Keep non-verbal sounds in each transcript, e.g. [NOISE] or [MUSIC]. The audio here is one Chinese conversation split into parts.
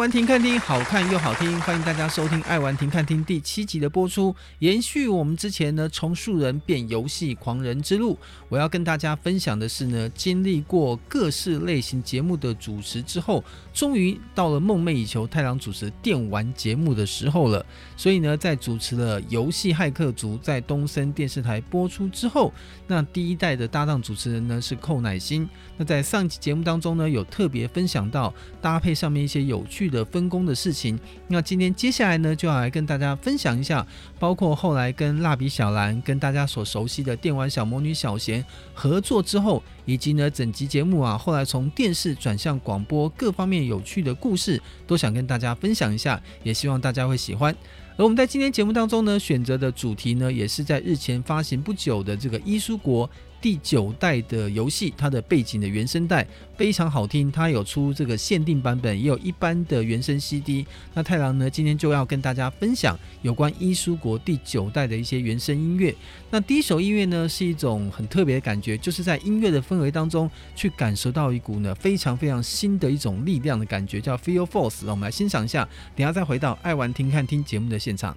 玩停看听，好看又好听，欢迎大家收听《爱玩停看听》第七集的播出。延续我们之前呢，从素人变游戏狂人之路，我要跟大家分享的是呢，经历过各式类型节目的主持之后，终于到了梦寐以求太郎主持电玩节目的时候了。所以呢，在主持了《游戏骇客族》在东森电视台播出之后，那第一代的搭档主持人呢是寇乃馨。那在上集节目当中呢，有特别分享到搭配上面一些有趣的分工的事情。那今天接下来呢，就要来跟大家分享一下，包括后来跟蜡笔小蓝、跟大家所熟悉的电玩小魔女小贤合作之后，以及呢整集节目啊，后来从电视转向广播各方面有趣的故事，都想跟大家分享一下，也希望大家会喜欢。而我们在今天节目当中呢，选择的主题呢，也是在日前发行不久的这个伊苏国。第九代的游戏，它的背景的原声带非常好听，它有出这个限定版本，也有一般的原声 CD。那太郎呢，今天就要跟大家分享有关伊苏国第九代的一些原声音乐。那第一首音乐呢，是一种很特别的感觉，就是在音乐的氛围当中去感受到一股呢非常非常新的一种力量的感觉，叫 Feel Force。让我们来欣赏一下，等下再回到爱玩听看听节目的现场。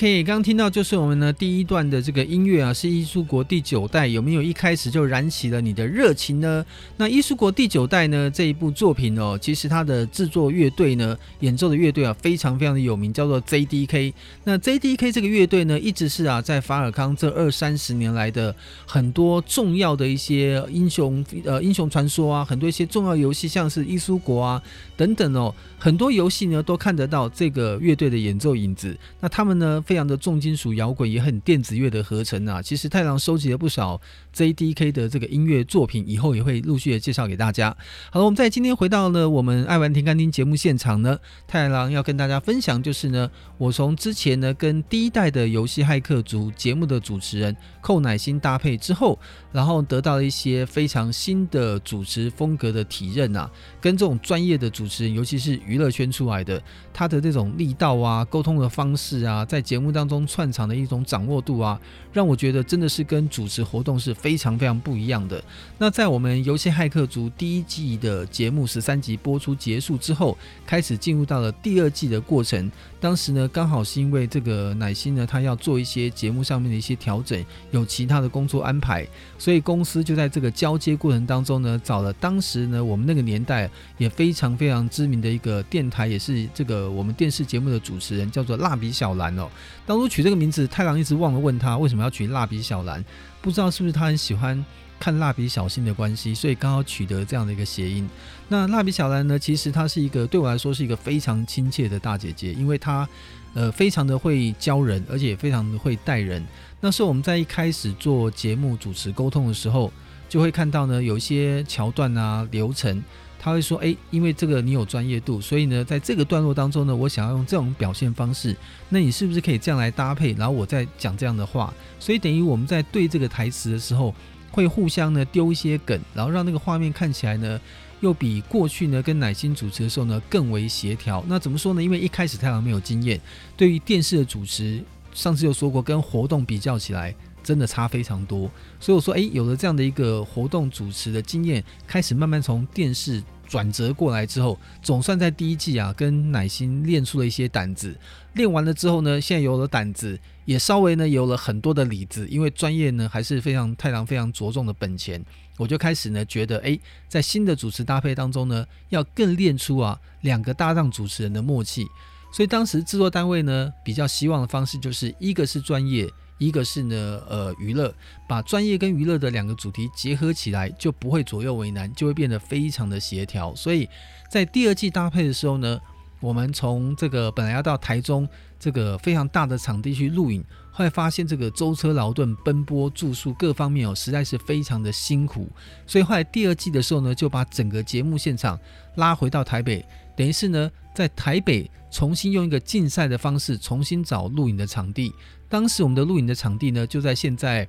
OK，刚刚听到就是我们呢第一段的这个音乐啊，是伊苏国第九代，有没有一开始就燃起了你的热情呢？那伊苏国第九代呢这一部作品哦，其实它的制作乐队呢，演奏的乐队啊非常非常的有名，叫做 JDK。那 JDK 这个乐队呢，一直是啊在法尔康这二三十年来的很多重要的一些英雄呃英雄传说啊，很多一些重要游戏，像是伊苏国啊等等哦，很多游戏呢都看得到这个乐队的演奏影子。那他们呢？非常的重金属摇滚，也很电子乐的合成啊。其实太郎收集了不少 JDK 的这个音乐作品，以后也会陆续的介绍给大家。好了，我们在今天回到了我们爱玩听干听节目现场呢，太郎要跟大家分享就是呢，我从之前呢跟第一代的游戏骇客组节目的主持人寇乃馨搭配之后，然后得到了一些非常新的主持风格的体认啊，跟这种专业的主持人，尤其是娱乐圈出来的，他的这种力道啊，沟通的方式啊，在节目当中串场的一种掌握度啊，让我觉得真的是跟主持活动是非常非常不一样的。那在我们游戏骇客族第一季的节目十三集播出结束之后，开始进入到了第二季的过程。当时呢，刚好是因为这个奶昔呢，他要做一些节目上面的一些调整，有其他的工作安排，所以公司就在这个交接过程当中呢，找了当时呢我们那个年代也非常非常知名的一个电台，也是这个我们电视节目的主持人，叫做蜡笔小蓝哦。当初取这个名字，太郎一直忘了问他为什么要取蜡笔小蓝，不知道是不是他很喜欢看蜡笔小新的关系，所以刚好取得这样的一个谐音。那蜡笔小兰呢，其实她是一个对我来说是一个非常亲切的大姐姐，因为她呃非常的会教人，而且也非常的会带人。那是我们在一开始做节目主持沟通的时候，就会看到呢有一些桥段啊流程。他会说：“哎，因为这个你有专业度，所以呢，在这个段落当中呢，我想要用这种表现方式，那你是不是可以这样来搭配？然后我再讲这样的话，所以等于我们在对这个台词的时候，会互相呢丢一些梗，然后让那个画面看起来呢，又比过去呢跟乃馨主持的时候呢更为协调。那怎么说呢？因为一开始太郎没有经验，对于电视的主持，上次有说过，跟活动比较起来。”真的差非常多，所以我说，诶，有了这样的一个活动主持的经验，开始慢慢从电视转折过来之后，总算在第一季啊，跟乃心练出了一些胆子。练完了之后呢，现在有了胆子，也稍微呢有了很多的里子，因为专业呢还是非常太郎非常着重的本钱。我就开始呢觉得，诶，在新的主持搭配当中呢，要更练出啊两个搭档主持人的默契。所以当时制作单位呢比较希望的方式，就是一个是专业。一个是呢，呃，娱乐，把专业跟娱乐的两个主题结合起来，就不会左右为难，就会变得非常的协调。所以在第二季搭配的时候呢，我们从这个本来要到台中这个非常大的场地去录影，后来发现这个舟车劳顿、奔波住宿各方面哦，实在是非常的辛苦，所以后来第二季的时候呢，就把整个节目现场拉回到台北，等于是呢，在台北重新用一个竞赛的方式重新找录影的场地。当时我们的录影的场地呢，就在现在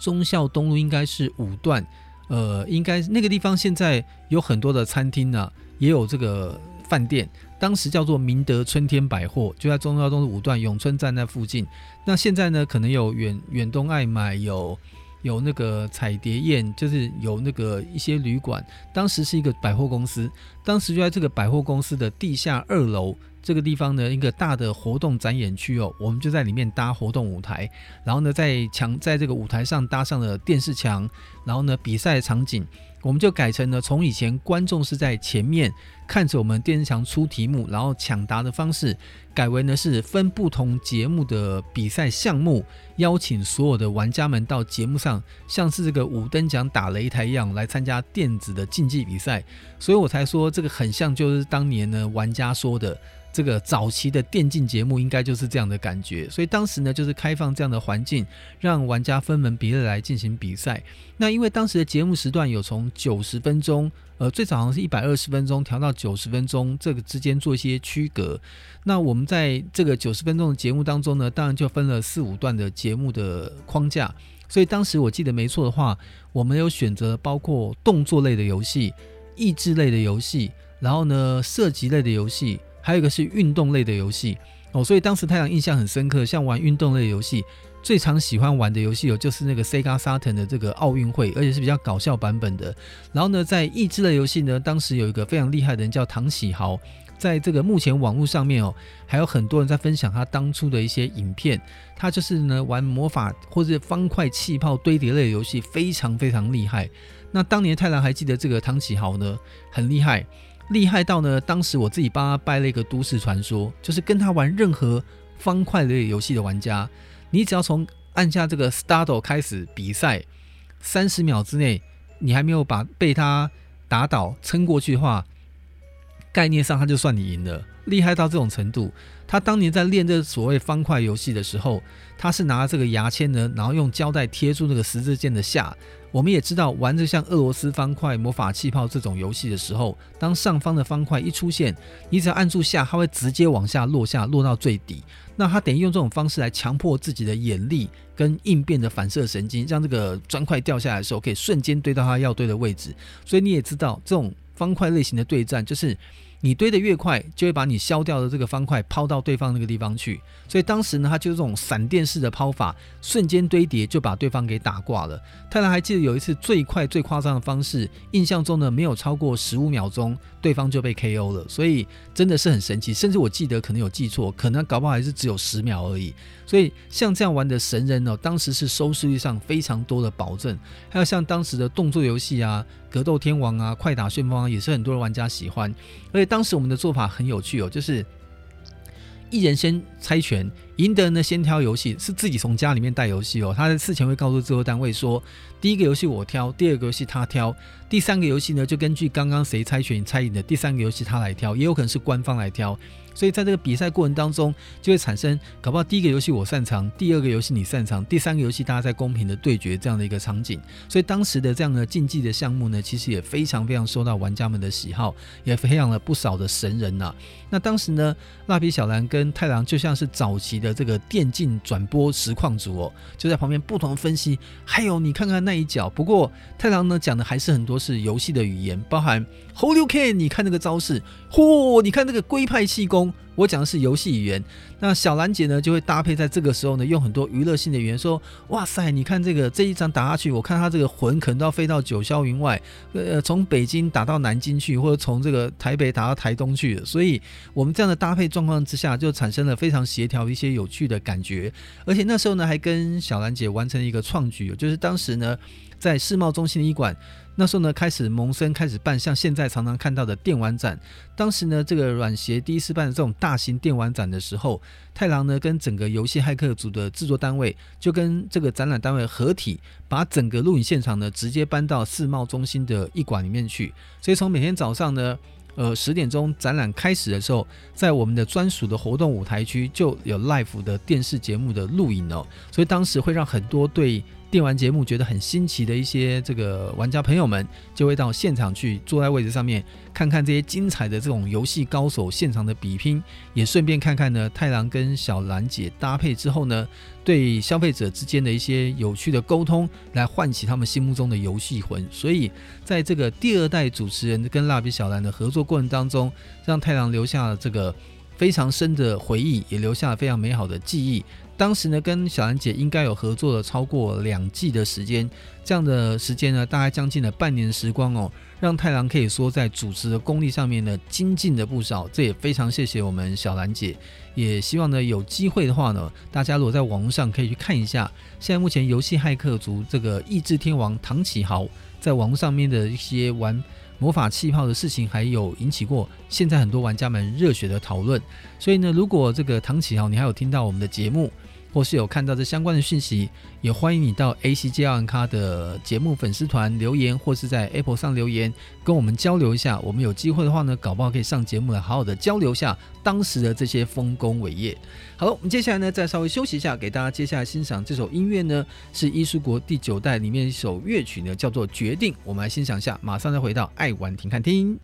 忠孝东路，应该是五段，呃，应该那个地方现在有很多的餐厅呢、也有这个饭店。当时叫做明德春天百货，就在忠孝东路五段永春站那附近。那现在呢，可能有远远东爱买，有有那个彩蝶宴，就是有那个一些旅馆。当时是一个百货公司，当时就在这个百货公司的地下二楼。这个地方呢，一个大的活动展演区哦，我们就在里面搭活动舞台，然后呢，在墙在这个舞台上搭上了电视墙，然后呢，比赛场景我们就改成了从以前观众是在前面看着我们电视墙出题目，然后抢答的方式，改为呢是分不同节目的比赛项目，邀请所有的玩家们到节目上，像是这个五等奖打擂台一样来参加电子的竞技比赛，所以我才说这个很像就是当年呢玩家说的。这个早期的电竞节目应该就是这样的感觉，所以当时呢就是开放这样的环境，让玩家分门别类来进行比赛。那因为当时的节目时段有从九十分钟，呃，最早好像是一百二十分钟调到九十分钟，这个之间做一些区隔。那我们在这个九十分钟的节目当中呢，当然就分了四五段的节目的框架。所以当时我记得没错的话，我们有选择包括动作类的游戏、益智类的游戏，然后呢射击类的游戏。还有一个是运动类的游戏哦，所以当时太郎印象很深刻。像玩运动类游戏，最常喜欢玩的游戏有就是那个 Sega Saturn 的这个奥运会，而且是比较搞笑版本的。然后呢，在益智类游戏呢，当时有一个非常厉害的人叫唐启豪，在这个目前网络上面哦，还有很多人在分享他当初的一些影片。他就是呢玩魔法或者方块气泡堆叠类的游戏，非常非常厉害。那当年太郎还记得这个唐启豪呢，很厉害。厉害到呢，当时我自己帮他掰了一个都市传说，就是跟他玩任何方块类游戏的玩家，你只要从按下这个 start 开始比赛，三十秒之内你还没有把被他打倒撑过去的话，概念上他就算你赢了。厉害到这种程度，他当年在练这所谓方块游戏的时候，他是拿这个牙签呢，然后用胶带贴住那个十字键的下。我们也知道，玩着像俄罗斯方块、魔法气泡这种游戏的时候，当上方的方块一出现，你只要按住下，它会直接往下落下，落到最底。那它等于用这种方式来强迫自己的眼力跟应变的反射神经，让这个砖块掉下来的时候，可以瞬间堆到它要堆的位置。所以你也知道，这种方块类型的对战就是。你堆得越快，就会把你削掉的这个方块抛到对方那个地方去。所以当时呢，他就是这种闪电式的抛法，瞬间堆叠就把对方给打挂了。太郎还记得有一次最快最夸张的方式，印象中呢没有超过十五秒钟，对方就被 KO 了。所以真的是很神奇，甚至我记得可能有记错，可能搞不好还是只有十秒而已。所以像这样玩的神人呢，当时是收视率上非常多的保证。还有像当时的动作游戏啊。格斗天王啊，快打旋风啊，也是很多的玩家喜欢。而且当时我们的做法很有趣哦，就是一人先猜拳，赢得呢先挑游戏，是自己从家里面带游戏哦。他在事前会告诉制作单位说，第一个游戏我挑，第二个游戏他挑，第三个游戏呢就根据刚刚谁猜拳猜赢的，第三个游戏他来挑，也有可能是官方来挑。所以在这个比赛过程当中，就会产生搞不好第一个游戏我擅长，第二个游戏你擅长，第三个游戏大家在公平的对决这样的一个场景。所以当时的这样的竞技的项目呢，其实也非常非常受到玩家们的喜好，也培养了不少的神人呐、那当时呢，蜡笔小蓝跟太郎就像是早期的这个电竞转播实况组哦，就在旁边不同分析。还有你看看那一脚，不过太郎呢讲的还是很多是游戏的语言，包含 Holyuken，你看那个招式，嚯，你看那个龟派气功。我讲的是游戏语言，那小兰姐呢就会搭配在这个时候呢，用很多娱乐性的语言说：“哇塞，你看这个这一掌打下去，我看他这个魂可能都要飞到九霄云外，呃，从北京打到南京去，或者从这个台北打到台东去。所以，我们这样的搭配状况之下，就产生了非常协调一些有趣的感觉。而且那时候呢，还跟小兰姐完成了一个创举，就是当时呢，在世贸中心的医馆。那时候呢，开始萌生，开始办像现在常常看到的电玩展。当时呢，这个软协第一次办这种大型电玩展的时候，太郎呢跟整个游戏骇客组的制作单位，就跟这个展览单位合体，把整个录影现场呢直接搬到世贸中心的一馆里面去。所以从每天早上呢，呃十点钟展览开始的时候，在我们的专属的活动舞台区就有 live 的电视节目的录影哦。所以当时会让很多对电玩节目觉得很新奇的一些这个玩家朋友们，就会到现场去坐在位置上面，看看这些精彩的这种游戏高手现场的比拼，也顺便看看呢太郎跟小兰姐搭配之后呢，对消费者之间的一些有趣的沟通，来唤起他们心目中的游戏魂。所以在这个第二代主持人跟蜡笔小兰的合作过程当中，让太郎留下了这个非常深的回忆，也留下了非常美好的记忆。当时呢，跟小兰姐应该有合作了超过两季的时间，这样的时间呢，大概将近了半年时光哦，让太郎可以说在主持的功力上面呢，精进了不少。这也非常谢谢我们小兰姐，也希望呢有机会的话呢，大家如果在网络上可以去看一下，现在目前游戏骇客族这个意志天王唐启豪在网络上面的一些玩魔法气泡的事情，还有引起过现在很多玩家们热血的讨论。所以呢，如果这个唐启豪你还有听到我们的节目，或是有看到这相关的讯息，也欢迎你到 ACG 奥玩咖的节目粉丝团留言，或是在 Apple 上留言，跟我们交流一下。我们有机会的话呢，搞不好可以上节目来好好的交流一下当时的这些丰功伟业。好了，我们接下来呢，再稍微休息一下，给大家接下来欣赏这首音乐呢，是伊苏国第九代里面一首乐曲呢，叫做《决定》。我们来欣赏一下，马上再回到爱玩停看听。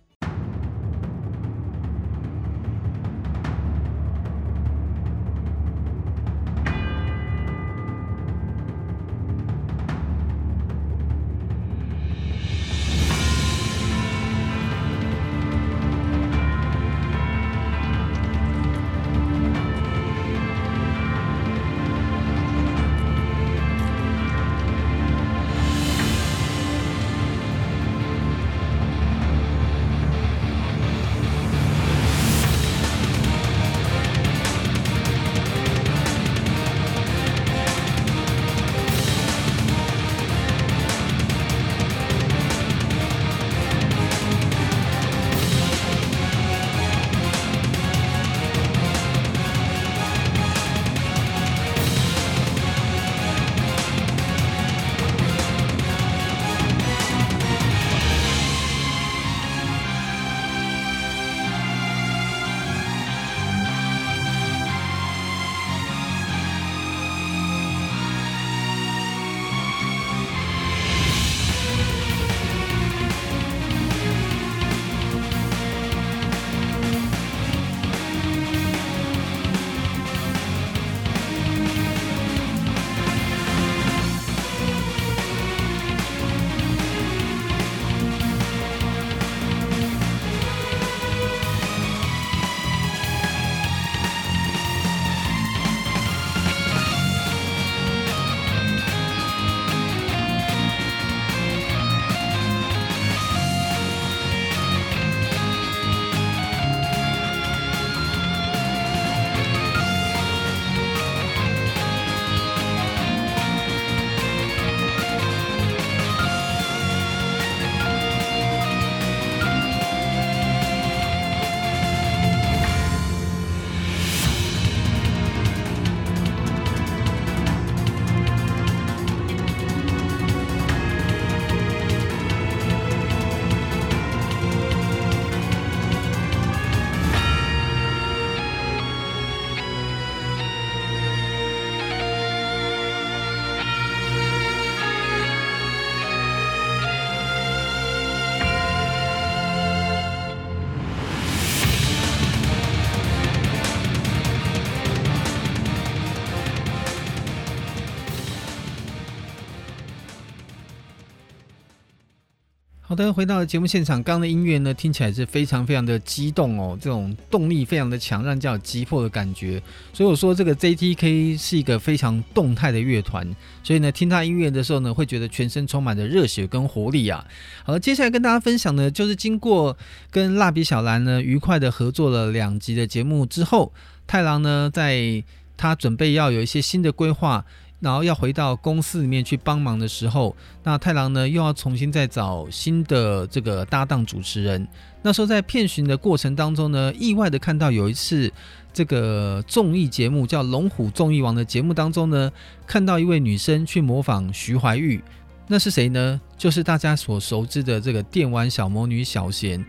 回到节目现场，刚刚的音乐呢，听起来是非常非常的激动哦，这种动力非常的强，让人家有急迫的感觉。所以我说这个 JTK 是一个非常动态的乐团，所以呢，听他音乐的时候呢，会觉得全身充满着热血跟活力啊。好了，接下来跟大家分享的，就是经过跟蜡笔小蓝呢愉快的合作了两集的节目之后，太郎呢，在他准备要有一些新的规划。然后要回到公司里面去帮忙的时候，那太郎呢又要重新再找新的这个搭档主持人。那时候在片寻的过程当中呢，意外的看到有一次这个综艺节目叫《龙虎综艺王》的节目当中呢，看到一位女生去模仿徐怀钰，那是谁呢？就是大家所熟知的这个电玩小魔女小贤。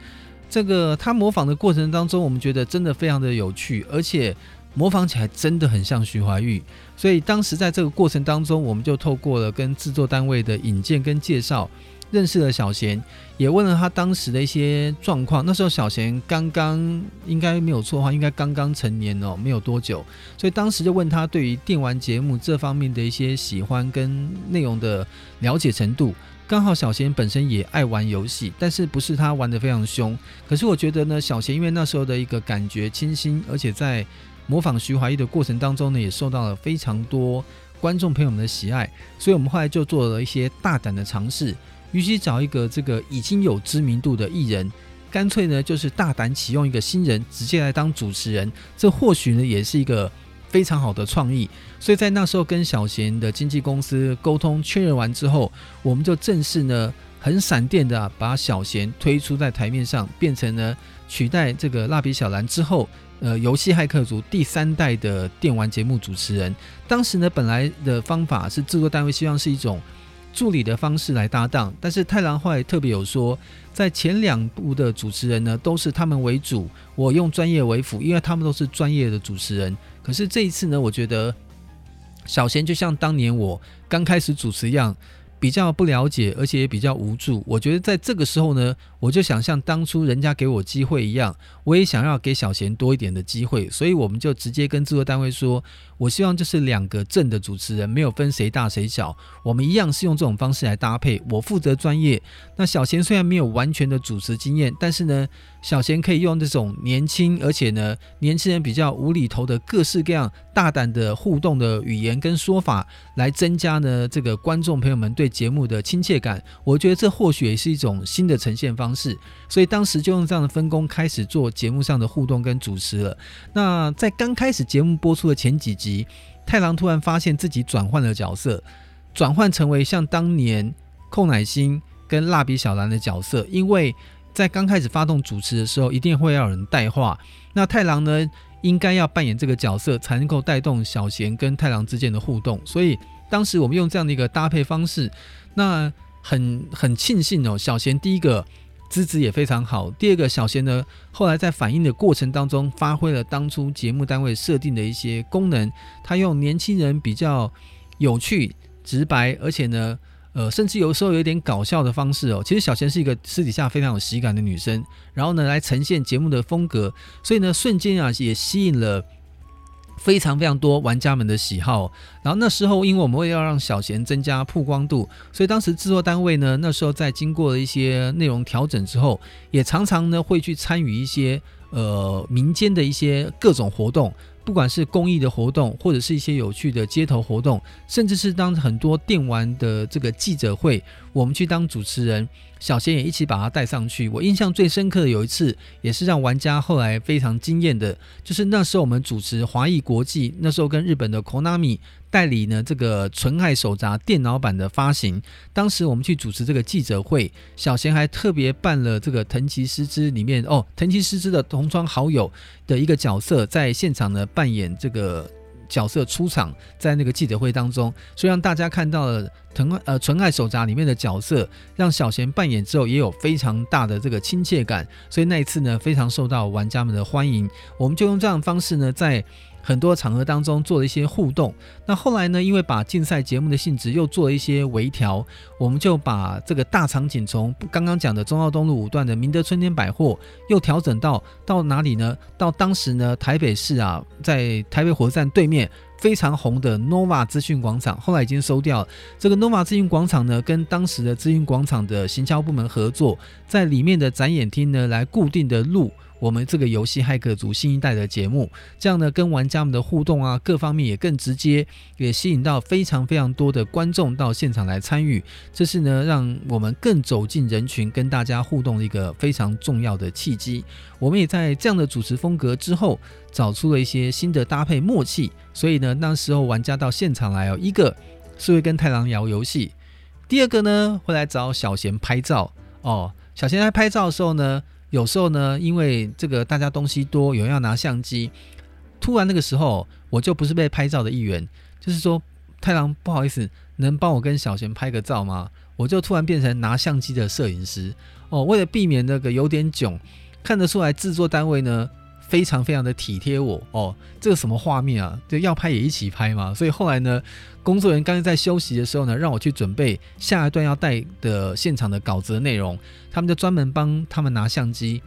这个她模仿的过程当中，我们觉得真的非常的有趣，而且。模仿起来真的很像徐怀钰，所以当时在这个过程当中，我们就透过了跟制作单位的引荐跟介绍，认识了小贤，也问了他当时的一些状况。那时候小贤刚刚应该没有错的话，应该刚刚成年哦，没有多久，所以当时就问他对于电玩节目这方面的一些喜欢跟内容的了解程度。刚好小贤本身也爱玩游戏，但是不是他玩得非常凶。可是我觉得呢，小贤因为那时候的一个感觉清新，而且在模仿徐怀钰的过程当中呢，也受到了非常多观众朋友们的喜爱，所以我们后来就做了一些大胆的尝试，与其找一个这个已经有知名度的艺人，干脆呢就是大胆启用一个新人，直接来当主持人，这或许呢也是一个非常好的创意。所以在那时候跟小贤的经纪公司沟通确认完之后，我们就正式呢很闪电的、把小贤推出在台面上，变成了取代这个蜡笔小蓝之后。呃，游戏骇客族第三代的电玩节目主持人，当时呢，本来的方法是制作单位希望是一种助理的方式来搭档，但是太郎坏特别有说，在前两部的主持人呢，都是他们为主，我用专业为辅，因为他们都是专业的主持人。可是这一次呢，我觉得小贤就像当年我刚开始主持一样。比较不了解，而且也比较无助。我觉得在这个时候呢，我就想像当初人家给我机会一样，我也想要给小贤多一点的机会。所以我们就直接跟制作单位说，我希望就是两个正的主持人，没有分谁大谁小，我们一样是用这种方式来搭配。我负责专业，那小贤虽然没有完全的主持经验，但是呢，小贤可以用这种年轻，而且呢，年轻人比较无厘头的各式各样大胆的互动的语言跟说法，来增加呢这个观众朋友们对。节目的亲切感，我觉得这或许也是一种新的呈现方式，所以当时就用这样的分工开始做节目上的互动跟主持了。那在刚开始节目播出的前几集，太郎突然发现自己转换了角色，转换成为像当年寇乃馨跟蜡笔小兰的角色，因为在刚开始发动主持的时候，一定会要有人带话，那太郎呢，应该要扮演这个角色，才能够带动小贤跟太郎之间的互动，所以。当时我们用这样的一个搭配方式，那很很庆幸哦。小贤第一个资质也非常好，第二个小贤呢，后来在反应的过程当中，发挥了当初节目单位设定的一些功能。他用年轻人比较有趣、直白，而且呢，呃，甚至有时候有点搞笑的方式哦。其实小贤是一个私底下非常有喜感的女生，然后呢，来呈现节目的风格，所以呢，瞬间啊，也吸引了。非常非常多玩家们的喜好，然后那时候因为我们为了要让小贤增加曝光度，所以当时制作单位呢，那时候在经过了一些内容调整之后，也常常呢会去参与一些呃民间的一些各种活动。不管是公益的活动，或者是一些有趣的街头活动，甚至是当很多电玩的这个记者会，我们去当主持人，小贤也一起把他带上去。我印象最深刻的有一次，也是让玩家后来非常惊艳的，就是那时候我们主持华裔国际，那时候跟日本的 Konami。代理呢，这个《纯爱手札》电脑版的发行，当时我们去主持这个记者会，小贤还特别办了这个藤崎诗织里面哦，藤崎诗织的同窗好友的一个角色，在现场呢扮演这个角色出场，在那个记者会当中，所以让大家看到了藤呃《纯爱手札》里面的角色，让小贤扮演之后也有非常大的这个亲切感，所以那一次呢非常受到玩家们的欢迎，我们就用这样方式呢在。很多场合当中做了一些互动，那后来呢，因为把竞赛节目的性质又做了一些微调，我们就把这个大场景从刚刚讲的中澳东路五段的明德春天百货，又调整到到哪里呢？到当时呢，台北市啊，在台北火车站对面非常红的 Nova 资讯广场，后来已经收掉了。这个 Nova 资讯广场呢，跟当时的资讯广场的行销部门合作，在里面的展演厅呢，来固定的录。我们这个游戏骇客族新一代的节目，这样呢，跟玩家们的互动啊，各方面也更直接，也吸引到非常非常多的观众到现场来参与。这是呢，让我们更走进人群，跟大家互动的一个非常重要的契机。我们也在这样的主持风格之后，找出了一些新的搭配默契。所以呢，那时候玩家到现场来哦，一个是会跟太郎聊游戏，第二个呢会来找小贤拍照哦。小贤来拍照的时候呢。有时候呢，因为这个大家东西多，有人要拿相机，突然那个时候我就不是被拍照的一员，就是说太郎不好意思，能帮我跟小贤拍个照吗？我就突然变成拿相机的摄影师哦，为了避免那个有点囧，看得出来制作单位呢。非常非常的体贴我哦，这个什么画面啊？就要拍也一起拍嘛。所以后来呢，工作人员刚才在休息的时候呢，让我去准备下一段要带的现场的稿子的内容，他们就专门帮他们拿相机，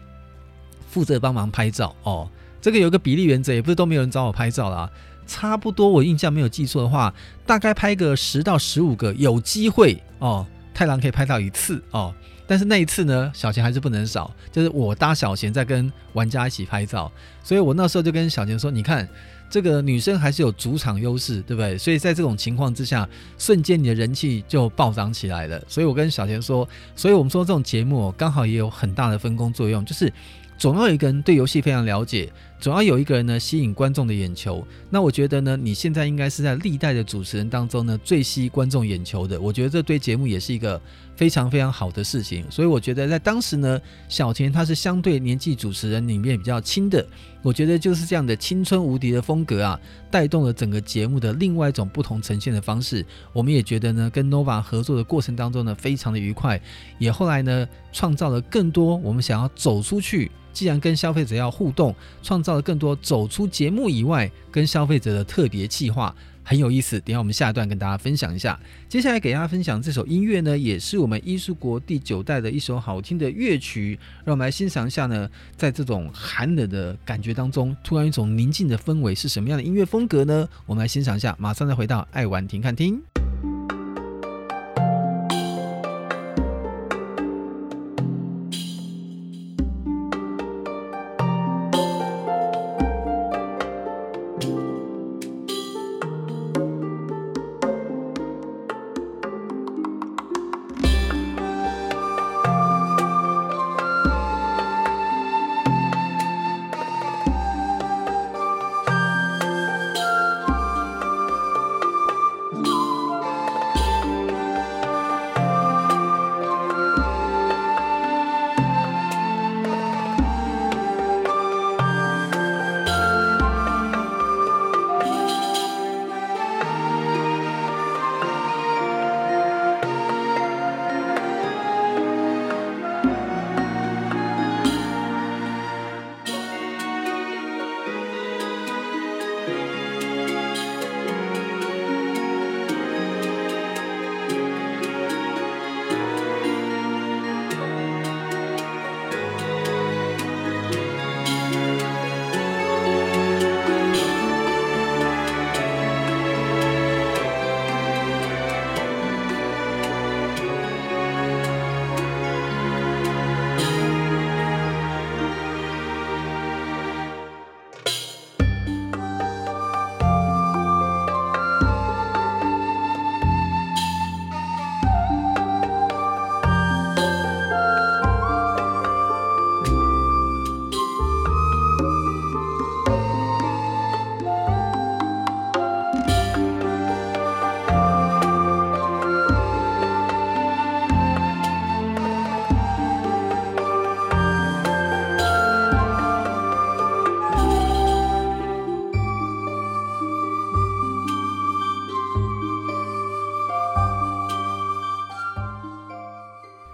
负责帮忙拍照哦。这个有个比例原则，也不是都没有人找我拍照啦。差不多我印象没有记错的话，大概拍个十到十五个，有机会哦，太郎可以拍到一次哦。但是那一次呢，小贤还是不能少，就是我搭小贤在跟玩家一起拍照，所以我那时候就跟小贤说：“你看，这个女生还是有主场优势，对不对？所以在这种情况之下，瞬间你的人气就暴涨起来了。所以我跟小贤说，所以我们说这种节目刚好也有很大的分工作用，就是。”总要有一个人对游戏非常了解，总要有一个人呢吸引观众的眼球。那我觉得呢，你现在应该是在历代的主持人当中呢最吸观众眼球的。我觉得这对节目也是一个非常非常好的事情。所以我觉得在当时呢，小田他是相对年纪主持人里面比较轻的。我觉得就是这样的青春无敌的风格啊，带动了整个节目的另外一种不同呈现的方式。我们也觉得呢，跟 Nova 合作的过程当中呢，非常的愉快，也后来呢创造了更多我们想要走出去。既然跟消费者要互动，创造了更多走出节目以外跟消费者的特别企划，很有意思。等下我们下一段跟大家分享一下。接下来给大家分享这首音乐呢，也是我们艺术国第九代的一首好听的乐曲。让我们来欣赏一下呢，在这种寒冷的感觉当中，突然一种宁静的氛围是什么样的音乐风格呢？我们来欣赏一下，马上再回到爱玩停看听。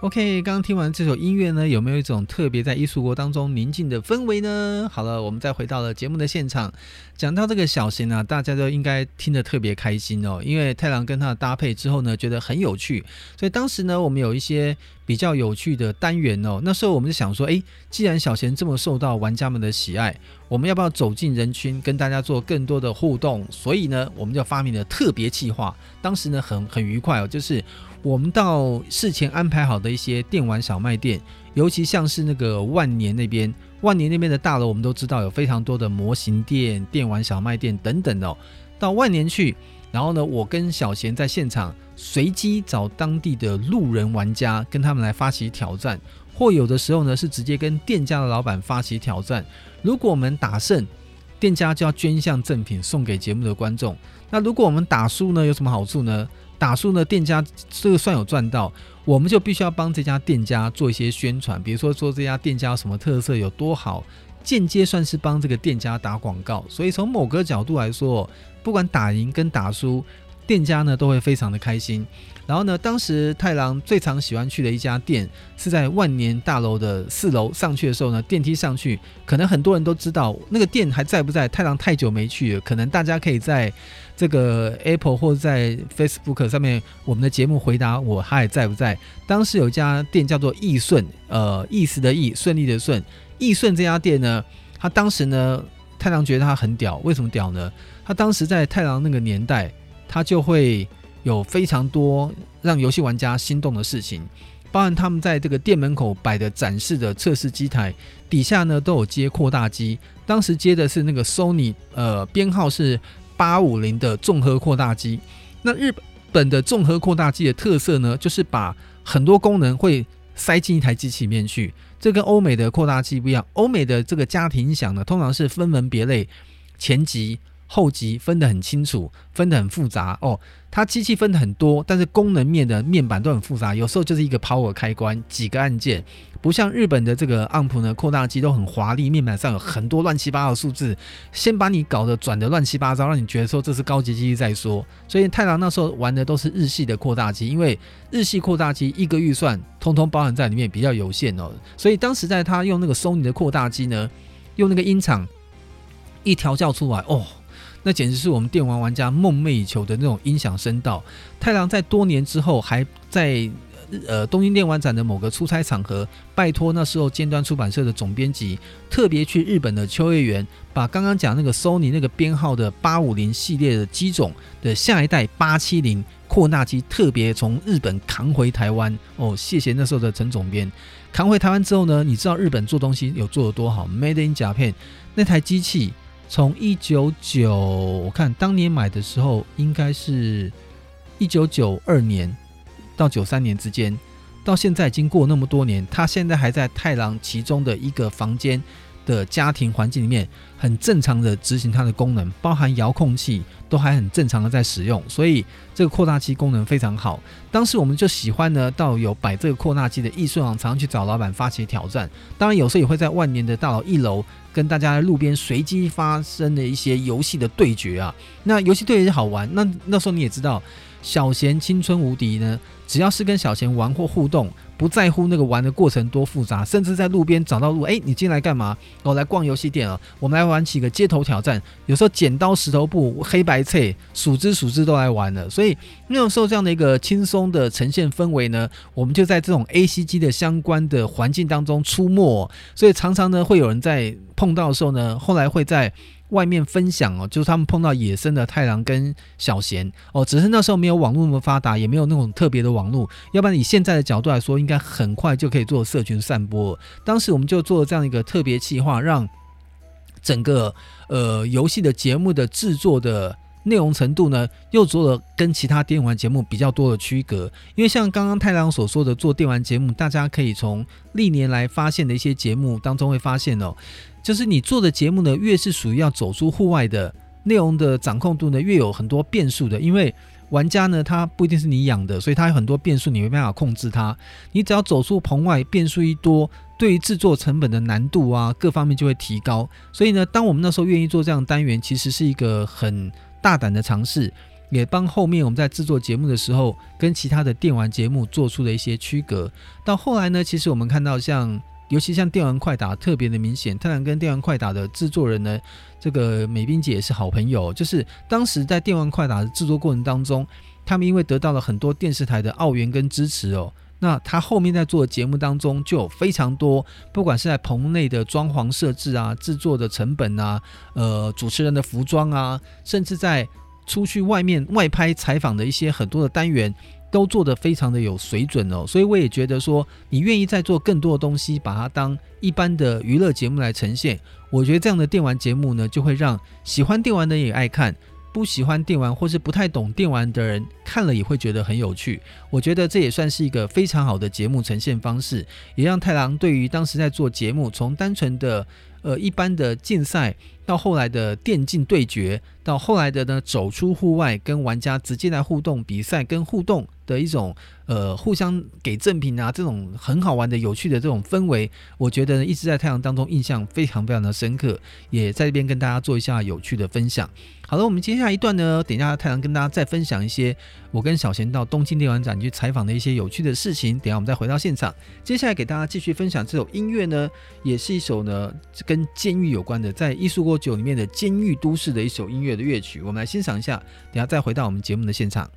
OK，刚刚听完这首音乐呢，有没有一种特别在艺术国当中宁静的氛围呢？好了，我们再回到了节目的现场，讲到这个小贤啊，大家都应该听得特别开心哦，因为太郎跟他的搭配之后呢，觉得很有趣，所以当时呢，我们有一些比较有趣的单元哦。那时候我们就想说，诶，既然小贤这么受到玩家们的喜爱，我们要不要走进人群，跟大家做更多的互动？所以呢，我们就发明了特别计划。当时呢，很很愉快哦，就是。我们到事前安排好的一些电玩小卖店，尤其像是那个万年那边，万年那边的大楼，我们都知道有非常多的模型店、电玩小卖店等等哦。到万年去，然后呢，我跟小贤在现场随机找当地的路人玩家，跟他们来发起挑战，或有的时候呢是直接跟店家的老板发起挑战。如果我们打胜，店家就要捐一项赠品送给节目的观众。那如果我们打输呢，有什么好处呢？打输呢，店家这个算有赚到，我们就必须要帮这家店家做一些宣传，比如说说这家店家有什么特色，有多好，间接算是帮这个店家打广告。所以从某个角度来说，不管打赢跟打输，店家呢都会非常的开心。然后呢，当时太郎最常喜欢去的一家店是在万年大楼的四楼。上去的时候呢，电梯上去，可能很多人都知道那个店还在不在。太郎太久没去了，可能大家可以在这个 Apple 或者在 Facebook 上面，我们的节目回答我，他还在不在？当时有一家店叫做易顺，呃，意思的易，顺利的顺。易顺这家店呢，他当时呢，太郎觉得他很屌，为什么屌呢？他当时在太郎那个年代，他就会。有非常多让游戏玩家心动的事情，包含他们在这个店门口摆的展示的测试机台底下呢，都有接扩大机。当时接的是那个 Sony，呃，编号是八五零的综合扩大机。那日本的综合扩大机的特色呢，就是把很多功能会塞进一台机器里面去。这跟欧美的扩大机不一样，欧美的这个家庭音响呢，通常是分门别类，前级。后级分得很清楚，分得很复杂哦。它机器分得很多，但是功能面的面板都很复杂，有时候就是一个 power 开关，几个按键，不像日本的这个 AMP 呢，扩大机都很华丽，面板上有很多乱七八糟的数字，先把你搞得转得乱七八糟，让你觉得说这是高级机器再说。所以太郎那时候玩的都是日系的扩大机，因为日系扩大机一个预算通通包含在里面，比较有限哦。所以当时在他用那个 Sony 的扩大机呢，用那个音场一调教出来哦。那简直是我们电玩玩家梦寐以求的那种音响声道。太郎在多年之后，还在呃东京电玩展的某个出差场合，拜托那时候尖端出版社的总编辑，特别去日本的秋叶原，把刚刚讲那个 Sony 那个编号的八五零系列的机种的下一代八七零扩大机，特别从日本扛回台湾。哦，谢谢那时候的陈总编。扛回台湾之后呢，你知道日本做东西有做得多好？Made in Japan 那台机器。从一九九，我看当年买的时候，应该是一九九二年到九三年之间，到现在已经过那么多年，它现在还在太郎其中的一个房间的家庭环境里面，很正常的执行它的功能，包含遥控器都还很正常的在使用，所以这个扩大机功能非常好。当时我们就喜欢呢，到有摆这个扩大机的易顺网，常常去找老板发起挑战。当然有时候也会在万年的大楼一楼跟大家路边随机发生的一些游戏的对决啊。那游戏对决好玩，那那时候你也知道。小贤青春无敌呢，只要是跟小贤玩或互动，不在乎那个玩的过程多复杂，甚至在路边找到路，哎，你进来干嘛？我来逛游戏店啊，我们来玩起个街头挑战。有时候剪刀石头布、黑白脆、数只数只都来玩了。所以那个时候这样的一个轻松的呈现氛围呢，我们就在这种 ACG 的相关的环境当中出没。所以常常呢，会有人在碰到的时候呢，后来会在。外面分享哦，就是他们碰到野生的太郎跟小贤哦，只是那时候没有网络那么发达，也没有那种特别的网络，要不然以现在的角度来说，应该很快就可以做社群散播。当时我们就做了这样一个特别企划，让整个呃游戏的节目的制作的内容程度呢，又做了跟其他电玩节目比较多的区隔。因为像刚刚太郎所说的做电玩节目，大家可以从历年来发现的一些节目当中会发现哦。就是你做的节目呢，越是属于要走出户外的内容的掌控度呢，越有很多变数的。因为玩家呢，他不一定是你养的，所以他有很多变数，你没办法控制它。你只要走出棚外，变数一多，对于制作成本的难度啊，各方面就会提高。所以呢，当我们那时候愿意做这样单元，其实是一个很大胆的尝试。也帮后面我们在制作节目的时候，跟其他的电玩节目做出了一些区隔。到后来呢，其实我们看到像，尤其像电玩快打特别的明显，泰兰跟电玩快打的制作人呢，这个美冰姐也是好朋友。就是当时在电玩快打的制作过程当中，他们因为得到了很多电视台的奥援跟支持哦，那他后面在做的节目当中就有非常多，不管是在棚内的装潢设置啊、制作的成本啊、呃主持人的服装啊，甚至在出去外面外拍采访的一些很多的单元，都做得非常的有水准哦。所以我也觉得说，你愿意再做更多的东西，把它当一般的娱乐节目来呈现，我觉得这样的电玩节目呢，就会让喜欢电玩的人也爱看。不喜欢电玩或是不太懂电玩的人看了也会觉得很有趣，我觉得这也算是一个非常好的节目呈现方式，也让太郎对于当时在做节目，从单纯的呃一般的竞赛，到后来的电竞对决，到后来的呢走出户外跟玩家直接来互动比赛跟互动的一种。呃，互相给赠品啊，这种很好玩的、有趣的这种氛围，我觉得呢一直在太阳当中印象非常非常的深刻，也在这边跟大家做一下有趣的分享。好了，我们接下来一段呢，等一下太阳跟大家再分享一些我跟小贤到东京电玩展去采访的一些有趣的事情。等下我们再回到现场，接下来给大家继续分享这首音乐呢，也是一首呢跟监狱有关的，在艺术过酒里面的监狱都市的一首音乐的乐曲，我们来欣赏一下。等下再回到我们节目的现场。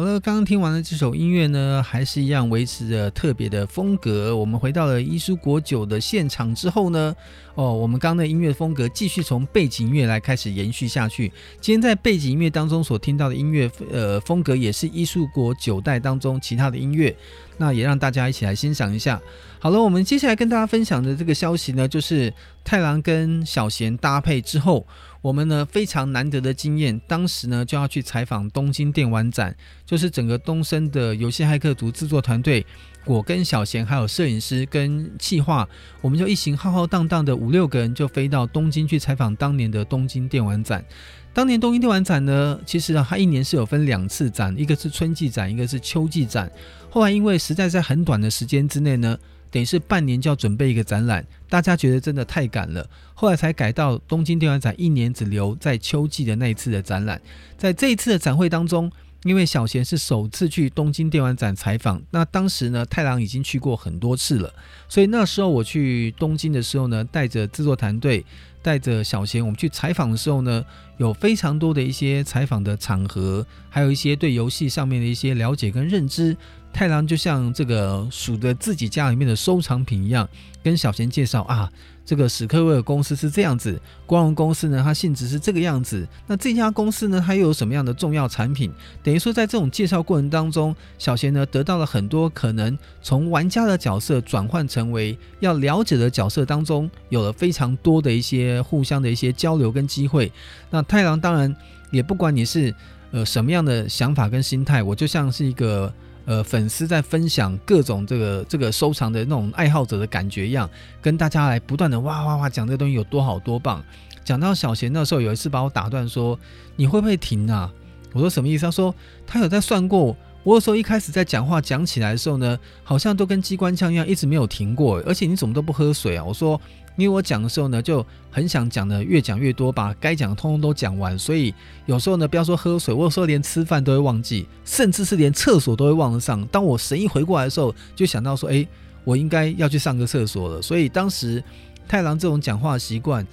好了，刚刚听完了这首音乐呢，还是一样维持着特别的风格。我们回到了伊苏国酒的现场之后呢，哦，我们刚刚的音乐风格继续从背景音乐来开始延续下去。今天在背景音乐当中所听到的音乐，呃，风格也是伊苏国九代当中其他的音乐。那也让大家一起来欣赏一下。好了，我们接下来跟大家分享的这个消息呢，就是太郎跟小贤搭配之后，我们呢非常难得的经验，当时呢就要去采访东京电玩展，就是整个东森的游戏骇客族制作团队，我跟小贤还有摄影师跟企划，我们就一行浩浩荡荡的五六个人就飞到东京去采访当年的东京电玩展。当年东京电玩展呢，其实啊，它一年是有分两次展，一个是春季展，一个是秋季展。后来因为实在在很短的时间之内呢，等于是半年就要准备一个展览，大家觉得真的太赶了，后来才改到东京电玩展一年只留在秋季的那一次的展览。在这一次的展会当中，因为小贤是首次去东京电玩展采访，那当时呢，太郎已经去过很多次了，所以那时候我去东京的时候呢，带着制作团队。带着小贤，我们去采访的时候呢，有非常多的一些采访的场合，还有一些对游戏上面的一些了解跟认知。太郎就像这个数着自己家里面的收藏品一样，跟小贤介绍啊。这个史克威尔公司是这样子，光荣公司呢，它性质是这个样子。那这家公司呢，它又有什么样的重要产品？等于说，在这种介绍过程当中，小贤呢得到了很多可能从玩家的角色转换成为要了解的角色当中，有了非常多的一些互相的一些交流跟机会。那太郎当然也不管你是呃什么样的想法跟心态，我就像是一个。呃，粉丝在分享各种这个这个收藏的那种爱好者的感觉一样，跟大家来不断的哇哇哇讲这个东西有多好多棒。讲到小贤那时候有一次把我打断说：“你会不会停啊？”我说什么意思？他说他有在算过。我有时候一开始在讲话讲起来的时候呢，好像都跟机关枪一样，一直没有停过。而且你怎么都不喝水啊？我说。因为我讲的时候呢，就很想讲的越讲越多，把该讲的通通都讲完。所以有时候呢，不要说喝水，我有时候连吃饭都会忘记，甚至是连厕所都会忘得上。当我神一回过来的时候，就想到说，哎，我应该要去上个厕所了。所以当时太郎这种讲话习惯，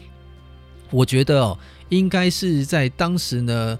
我觉得哦，应该是在当时呢，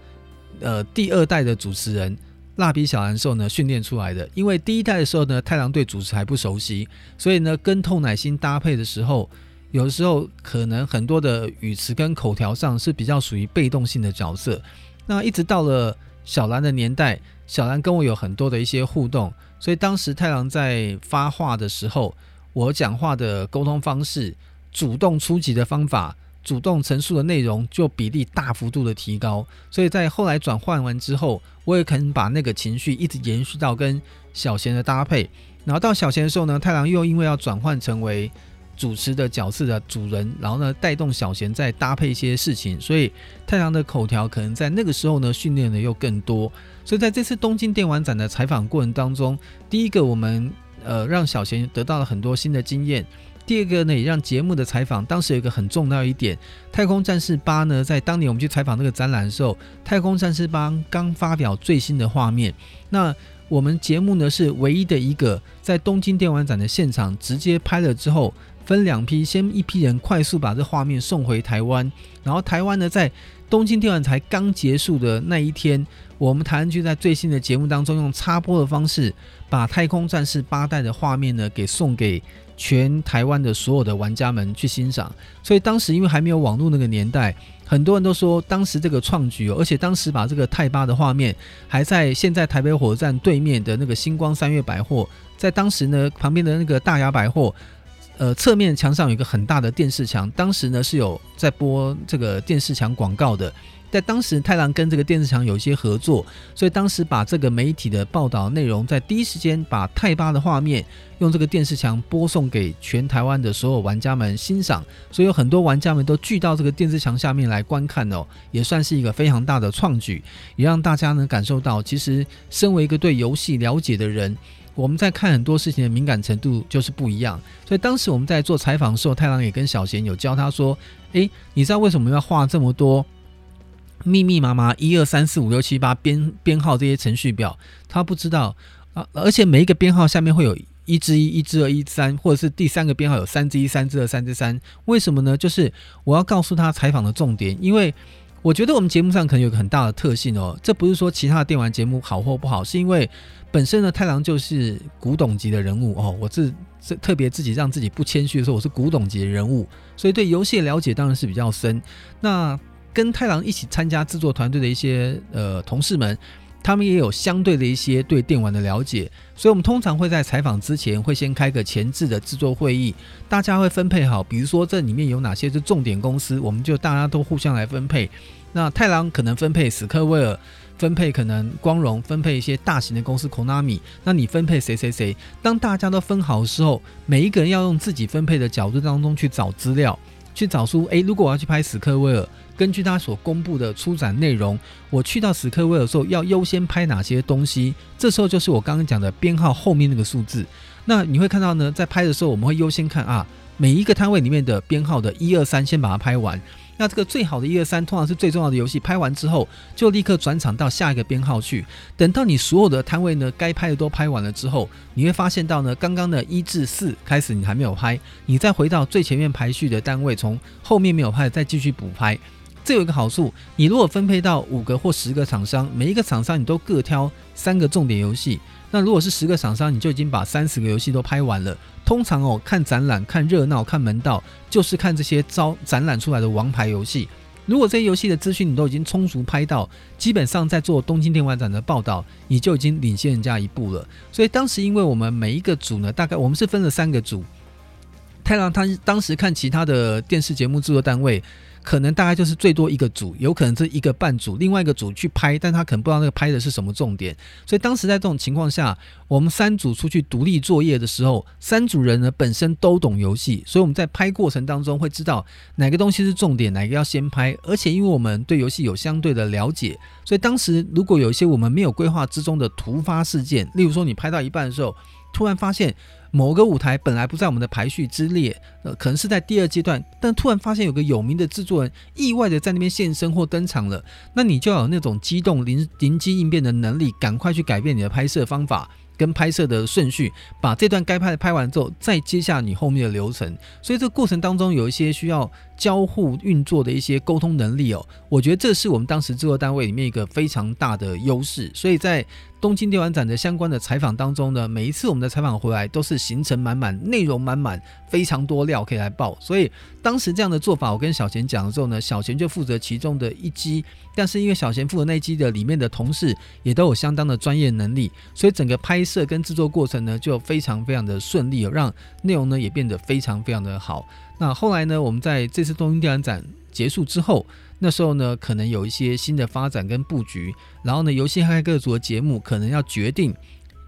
呃，第二代的主持人蜡笔小兰兽呢训练出来的。因为第一代的时候呢，太郎对主持还不熟悉，所以呢，跟痛乃心搭配的时候。有时候可能很多的语词跟口条上是比较属于被动性的角色，那一直到了小兰的年代，小兰跟我有很多的一些互动，所以当时太郎在发话的时候，我讲话的沟通方式、主动出击的方法、主动陈述的内容就比例大幅度的提高，所以在后来转换完之后，我也肯把那个情绪一直延续到跟小贤的搭配，然后到小贤的时候呢，太郎又因为要转换成为。主持的角色的主人，然后呢，带动小贤再搭配一些事情，所以太郎的口条可能在那个时候呢训练的又更多。所以在这次东京电玩展的采访过程当中，第一个我们呃让小贤得到了很多新的经验，第二个呢也让节目的采访当时有一个很重要一点，《太空战士八》呢在当年我们去采访那个展览的时候，《太空战士八》刚发表最新的画面，那我们节目呢是唯一的一个在东京电玩展的现场直接拍了之后。分两批，先一批人快速把这画面送回台湾，然后台湾呢，在东京电玩才刚结束的那一天，我们台湾就在最新的节目当中用插播的方式，把《太空战士八代》的画面呢给送给全台湾的所有的玩家们去欣赏。所以当时因为还没有网络那个年代，很多人都说当时这个创举，而且当时把这个泰八的画面还在现在台北火车站对面的那个星光三月百货，在当时呢旁边的那个大雅百货。呃，侧面墙上有一个很大的电视墙，当时呢是有在播这个电视墙广告的。在当时，太郎跟这个电视墙有一些合作，所以当时把这个媒体的报道内容，在第一时间把太八的画面用这个电视墙播送给全台湾的所有玩家们欣赏，所以有很多玩家们都聚到这个电视墙下面来观看哦，也算是一个非常大的创举，也让大家能感受到，其实身为一个对游戏了解的人。我们在看很多事情的敏感程度就是不一样，所以当时我们在做采访的时候，太郎也跟小贤有教他说：“诶，你知道为什么要画这么多密密麻麻一二三四五六七八编编号这些程序表？”他不知道啊，而且每一个编号下面会有一之一、一之二、一之三，或者是第三个编号有三之一、三之二、三之三。为什么呢？就是我要告诉他采访的重点，因为我觉得我们节目上可能有个很大的特性哦，这不是说其他的电玩节目好或不好，是因为。本身呢，太郎就是古董级的人物哦。我是这特别自己让自己不谦虚的说，我是古董级的人物，所以对游戏的了解当然是比较深。那跟太郎一起参加制作团队的一些呃同事们，他们也有相对的一些对电玩的了解，所以我们通常会在采访之前会先开个前置的制作会议，大家会分配好，比如说这里面有哪些是重点公司，我们就大家都互相来分配。那太郎可能分配史克威尔。分配可能光荣分配一些大型的公司，Konami，那你分配谁谁谁？当大家都分好的时候，每一个人要用自己分配的角度当中去找资料，去找出，诶，如果我要去拍史克威尔，根据他所公布的出展内容，我去到史克威尔的时候要优先拍哪些东西？这时候就是我刚刚讲的编号后面那个数字。那你会看到呢，在拍的时候，我们会优先看啊，每一个摊位里面的编号的一二三，先把它拍完。那这个最好的一二三，通常是最重要的游戏，拍完之后就立刻转场到下一个编号去。等到你所有的摊位呢，该拍的都拍完了之后，你会发现到呢，刚刚的一至四开始你还没有拍，你再回到最前面排序的单位，从后面没有拍再继续补拍。这有一个好处，你如果分配到五个或十个厂商，每一个厂商你都各挑三个重点游戏。那如果是十个厂商，你就已经把三十个游戏都拍完了。通常哦，看展览、看热闹、看门道，就是看这些招展览出来的王牌游戏。如果这些游戏的资讯你都已经充足拍到，基本上在做东京电玩展的报道，你就已经领先人家一步了。所以当时，因为我们每一个组呢，大概我们是分了三个组。太郎他当时看其他的电视节目制作单位。可能大概就是最多一个组，有可能是一个半组，另外一个组去拍，但他可能不知道那个拍的是什么重点。所以当时在这种情况下，我们三组出去独立作业的时候，三组人呢本身都懂游戏，所以我们在拍过程当中会知道哪个东西是重点，哪个要先拍。而且因为我们对游戏有相对的了解，所以当时如果有一些我们没有规划之中的突发事件，例如说你拍到一半的时候，突然发现。某个舞台本来不在我们的排序之列，呃，可能是在第二阶段，但突然发现有个有名的制作人意外的在那边现身或登场了，那你就要有那种机动灵灵机应变的能力，赶快去改变你的拍摄方法。跟拍摄的顺序，把这段该拍的拍完之后，再接下你后面的流程。所以这过程当中有一些需要交互运作的一些沟通能力哦。我觉得这是我们当时制作单位里面一个非常大的优势。所以在东京电玩展的相关的采访当中呢，每一次我们的采访回来都是行程满满、内容满满，非常多料可以来报。所以当时这样的做法，我跟小贤讲的时候呢，小贤就负责其中的一机。但是因为小贤负责那一机的里面的同事也都有相当的专业能力，所以整个拍。摄跟制作过程呢，就非常非常的顺利哦，让内容呢也变得非常非常的好。那后来呢，我们在这次东京电玩展结束之后，那时候呢，可能有一些新的发展跟布局，然后呢，游戏骇客族的节目可能要决定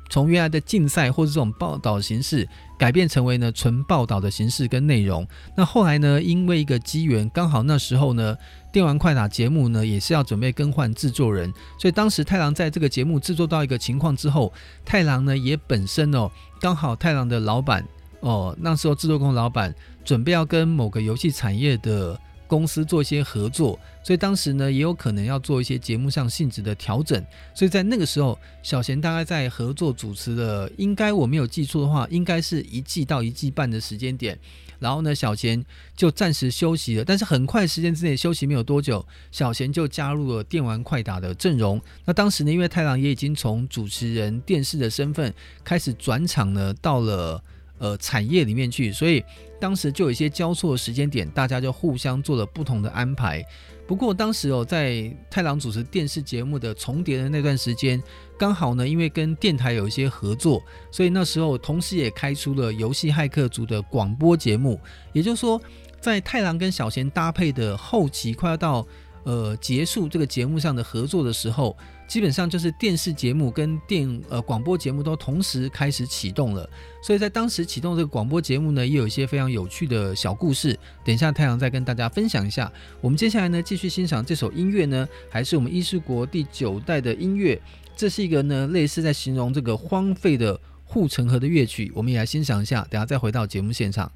从原来的竞赛或者这种报道形式，改变成为呢纯报道的形式跟内容。那后来呢，因为一个机缘，刚好那时候呢。电玩快打节目呢，也是要准备更换制作人，所以当时太郎在这个节目制作到一个情况之后，太郎呢也本身哦，刚好太郎的老板哦，那时候制作公司老板准备要跟某个游戏产业的公司做一些合作，所以当时呢也有可能要做一些节目上性质的调整，所以在那个时候，小贤大概在合作主持的，应该我没有记错的话，应该是一季到一季半的时间点。然后呢，小贤就暂时休息了，但是很快时间之内休息没有多久，小贤就加入了电玩快打的阵容。那当时呢，因为太郎也已经从主持人电视的身份开始转场呢，到了呃产业里面去，所以当时就有一些交错的时间点，大家就互相做了不同的安排。不过当时哦，在太郎主持电视节目的重叠的那段时间，刚好呢，因为跟电台有一些合作，所以那时候同时也开出了游戏骇客族的广播节目。也就是说，在太郎跟小贤搭配的后期，快要到呃结束这个节目上的合作的时候。基本上就是电视节目跟电呃广播节目都同时开始启动了，所以在当时启动这个广播节目呢，也有一些非常有趣的小故事。等一下太阳再跟大家分享一下。我们接下来呢，继续欣赏这首音乐呢，还是我们伊苏国第九代的音乐。这是一个呢，类似在形容这个荒废的护城河的乐曲。我们也来欣赏一下，等下再回到节目现场。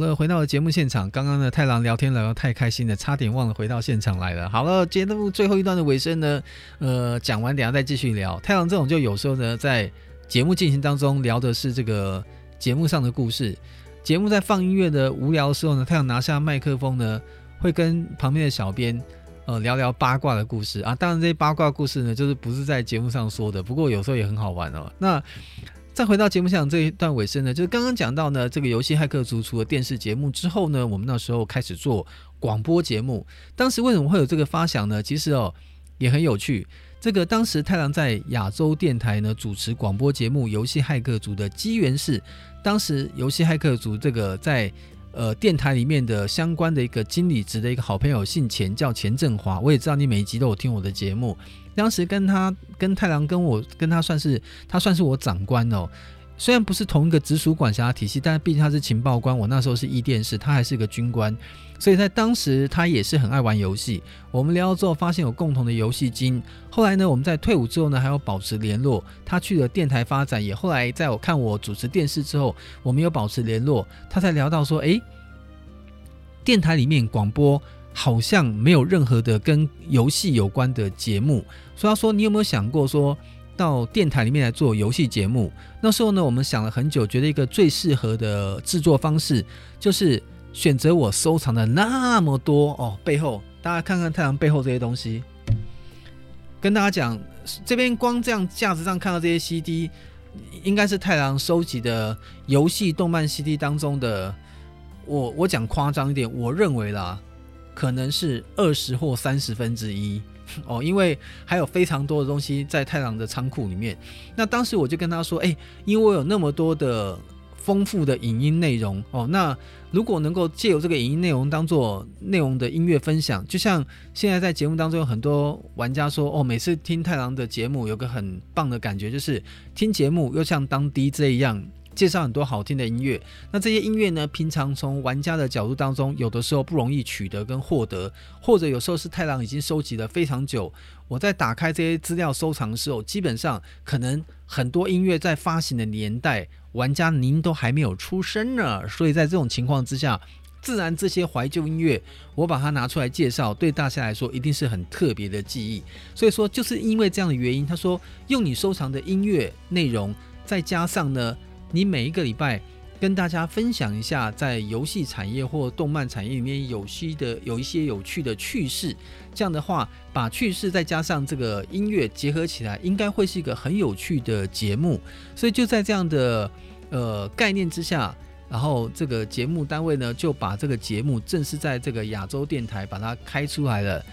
了，回到了节目现场。刚刚呢，太郎聊天聊得太开心了，差点忘了回到现场来了。好了，节目最后一段的尾声呢，呃，讲完等下再继续聊。太郎这种就有时候呢，在节目进行当中聊的是这个节目上的故事。节目在放音乐的无聊的时候呢，太郎拿下麦克风呢，会跟旁边的小编呃聊聊八卦的故事啊。当然，这些八卦故事呢，就是不是在节目上说的，不过有时候也很好玩哦。那再回到节目上这一段尾声呢，就是刚刚讲到呢，这个游戏骇客族除了电视节目之后呢，我们那时候开始做广播节目。当时为什么会有这个发想呢？其实哦也很有趣。这个当时太郎在亚洲电台呢主持广播节目《游戏骇客族》的机缘是，当时《游戏骇客族》这个在呃电台里面的相关的一个经理职的一个好朋友姓钱，叫钱振华。我也知道你每一集都有听我的节目。当时跟他跟太郎跟我跟他算是他算是我长官哦，虽然不是同一个直属管辖体系，但是毕竟他是情报官，我那时候是一电视，他还是个军官，所以在当时他也是很爱玩游戏。我们聊了之后发现有共同的游戏经，后来呢我们在退伍之后呢还有保持联络，他去了电台发展，也后来在我看我主持电视之后，我们有保持联络，他才聊到说，诶，电台里面广播。好像没有任何的跟游戏有关的节目，所以他说：“你有没有想过说到电台里面来做游戏节目？”那时候呢，我们想了很久，觉得一个最适合的制作方式就是选择我收藏的那么多哦，背后大家看看太郎背后这些东西，跟大家讲，这边光这样架子上看到这些 CD，应该是太郎收集的游戏动漫 CD 当中的。我我讲夸张一点，我认为啦。可能是二十或三十分之一 [LAUGHS] 哦，因为还有非常多的东西在太郎的仓库里面。那当时我就跟他说：“哎，因为我有那么多的丰富的影音内容哦，那如果能够借由这个影音内容当做内容的音乐分享，就像现在在节目当中有很多玩家说哦，每次听太郎的节目有个很棒的感觉，就是听节目又像当 DJ 一样。”介绍很多好听的音乐，那这些音乐呢，平常从玩家的角度当中，有的时候不容易取得跟获得，或者有时候是太郎已经收集了非常久。我在打开这些资料收藏的时候，基本上可能很多音乐在发行的年代，玩家您都还没有出生呢。所以在这种情况之下，自然这些怀旧音乐，我把它拿出来介绍，对大家来说一定是很特别的记忆。所以说，就是因为这样的原因，他说用你收藏的音乐内容，再加上呢。你每一个礼拜跟大家分享一下，在游戏产业或动漫产业里面有趣的有一些有趣的趣事，这样的话，把趣事再加上这个音乐结合起来，应该会是一个很有趣的节目。所以就在这样的呃概念之下，然后这个节目单位呢就把这个节目正式在这个亚洲电台把它开出来了。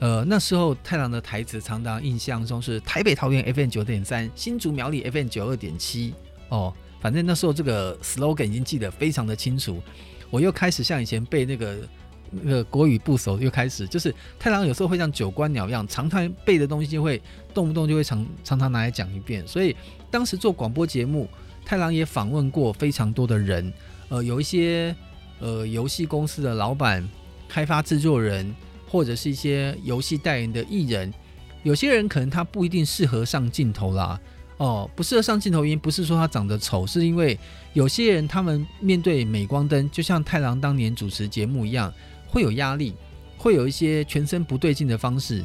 呃，那时候太郎的台词，常常印象中是台北桃园 FM 九点三，新竹苗栗 FM 九二点七哦。反正那时候这个 slogan 已经记得非常的清楚，我又开始像以前背那个那个国语部首，又开始就是太郎有时候会像九官鸟一样，常常背的东西就会动不动就会常常常拿来讲一遍。所以当时做广播节目，太郎也访问过非常多的人，呃，有一些呃游戏公司的老板、开发制作人，或者是一些游戏代言的艺人，有些人可能他不一定适合上镜头啦。哦，不适合上镜头，音不是说他长得丑，是因为有些人他们面对镁光灯，就像太郎当年主持节目一样，会有压力，会有一些全身不对劲的方式。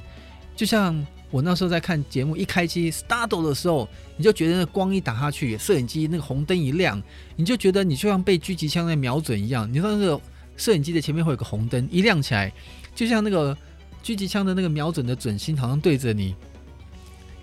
就像我那时候在看节目一开机 start 的时候，你就觉得那光一打下去，摄影机那个红灯一亮，你就觉得你就像被狙击枪在瞄准一样。你知道那个摄影机的前面会有个红灯一亮起来，就像那个狙击枪的那个瞄准的准心好像对着你，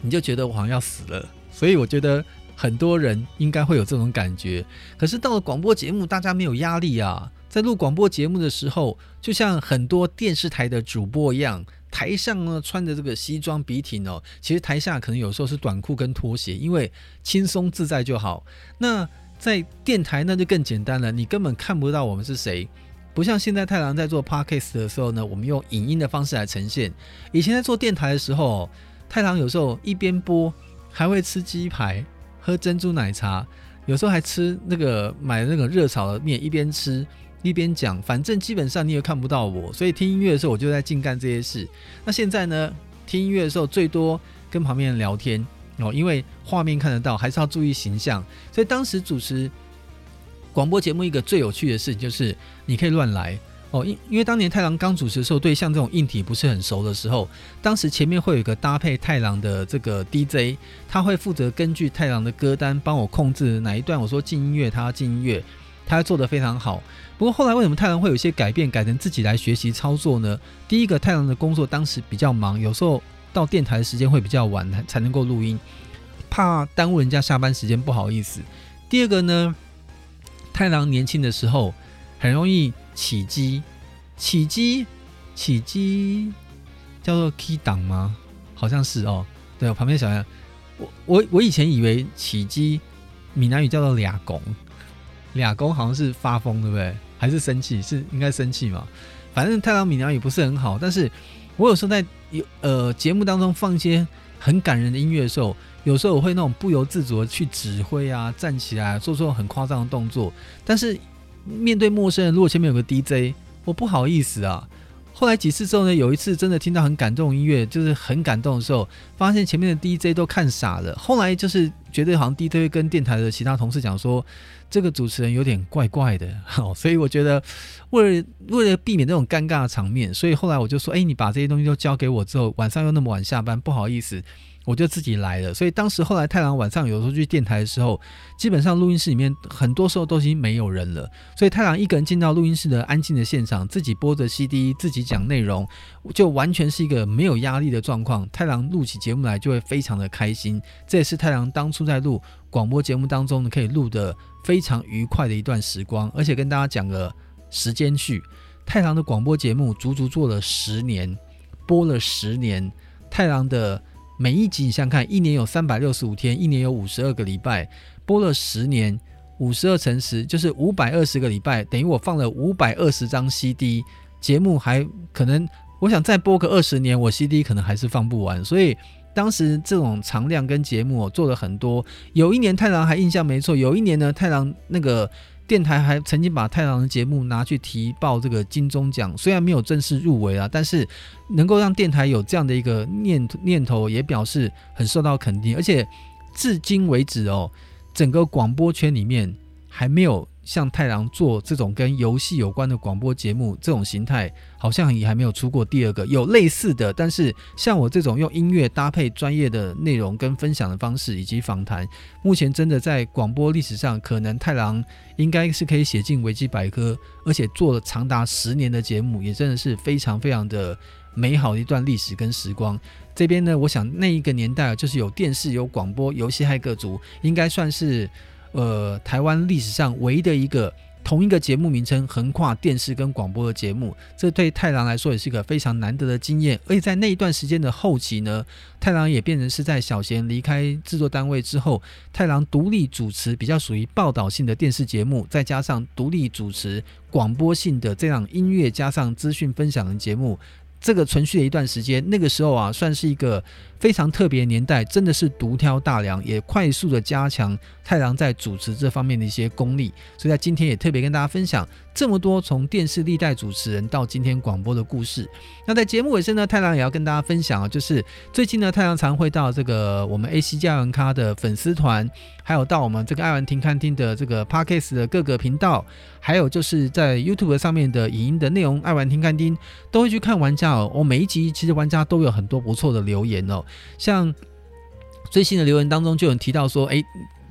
你就觉得我好像要死了。所以我觉得很多人应该会有这种感觉。可是到了广播节目，大家没有压力啊。在录广播节目的时候，就像很多电视台的主播一样，台上呢穿着这个西装笔挺哦，其实台下可能有时候是短裤跟拖鞋，因为轻松自在就好。那在电台那就更简单了，你根本看不到我们是谁，不像现在太郎在做 Podcast 的时候呢，我们用影音的方式来呈现。以前在做电台的时候，太郎有时候一边播。还会吃鸡排，喝珍珠奶茶，有时候还吃那个买那个热炒的面，一边吃一边讲。反正基本上你也看不到我，所以听音乐的时候我就在净干这些事。那现在呢，听音乐的时候最多跟旁边人聊天哦，因为画面看得到，还是要注意形象。所以当时主持广播节目一个最有趣的事情就是你可以乱来哦，因因为当年太郎刚主持的时候，对像这种硬体不是很熟的时候，当时前面会有一个搭配太郎的这个 DJ，他会负责根据太郎的歌单帮我控制哪一段我说进音乐，他要进音乐，他做得非常好。不过后来为什么太郎会有一些改变，改成自己来学习操作呢？第一个，太郎的工作当时比较忙，有时候到电台的时间会比较晚才能够录音，怕耽误人家下班时间，不好意思。第二个呢？太郎年轻的时候很容易起机，起机，起机叫做 key 档吗？好像是哦。对，我旁边小杨，我我我以前以为起机闽南语叫做俩公，俩公好像是发疯，对不对？还是生气？是应该生气嘛？反正太郎闽南语不是很好，但是我有时候在有呃节目当中放一些很感人的音乐的时候。有时候我会那种不由自主的去指挥啊，站起来做出很夸张的动作，但是面对陌生人，如果前面有个 DJ，我不好意思啊。后来几次之后呢，有一次真的听到很感动音乐，就是很感动的时候，发现前面的 DJ 都看傻了。后来就是觉得好像 DJ 跟电台的其他同事讲说，这个主持人有点怪怪的。[LAUGHS] 所以我觉得为了为了避免这种尴尬的场面，所以后来我就说，哎，你把这些东西都交给我之后，晚上又那么晚下班，不好意思。我就自己来了，所以当时后来太郎晚上有时候去电台的时候，基本上录音室里面很多时候都已经没有人了，所以太郎一个人进到录音室的安静的现场，自己播着 CD，自己讲内容，就完全是一个没有压力的状况。太郎录起节目来就会非常的开心，这也是太郎当初在录广播节目当中，可以录得非常愉快的一段时光。而且跟大家讲个时间序，太郎的广播节目足足做了十年，播了十年，太郎的。每一集你想看，一年有三百六十五天，一年有五十二个礼拜，播了十年，五十二乘十就是五百二十个礼拜，等于我放了五百二十张 CD，节目还可能，我想再播个二十年，我 CD 可能还是放不完。所以当时这种长量跟节目我做了很多。有一年太郎还印象没错，有一年呢，太郎那个。电台还曾经把太郎的节目拿去提报这个金钟奖，虽然没有正式入围啊，但是能够让电台有这样的一个念念头，也表示很受到肯定。而且至今为止哦，整个广播圈里面还没有。像太郎做这种跟游戏有关的广播节目，这种形态好像也还没有出过第二个。有类似的，但是像我这种用音乐搭配专业的内容跟分享的方式以及访谈，目前真的在广播历史上，可能太郎应该是可以写进维基百科，而且做了长达十年的节目，也真的是非常非常的美好的一段历史跟时光。这边呢，我想那一个年代就是有电视、有广播、游戏、还各族，应该算是。呃，台湾历史上唯一的一个同一个节目名称横跨电视跟广播的节目，这对太郎来说也是一个非常难得的经验。而且在那一段时间的后期呢，太郎也变成是在小贤离开制作单位之后，太郎独立主持比较属于报道性的电视节目，再加上独立主持广播性的这样音乐加上资讯分享的节目。这个存续了一段时间，那个时候啊，算是一个非常特别年代，真的是独挑大梁，也快速的加强太郎在主持这方面的一些功力。所以在今天也特别跟大家分享这么多从电视历代主持人到今天广播的故事。那在节目尾声呢，太郎也要跟大家分享啊，就是最近呢，太郎常会到这个我们 AC 加文咖的粉丝团，还有到我们这个爱玩停看听的这个 Podcast 的各个频道，还有就是在 YouTube 上面的影音的内容，爱玩停看听都会去看玩家哦。我、每一集其实玩家都有很多不错的留言哦，像最新的留言当中就有提到说，哎，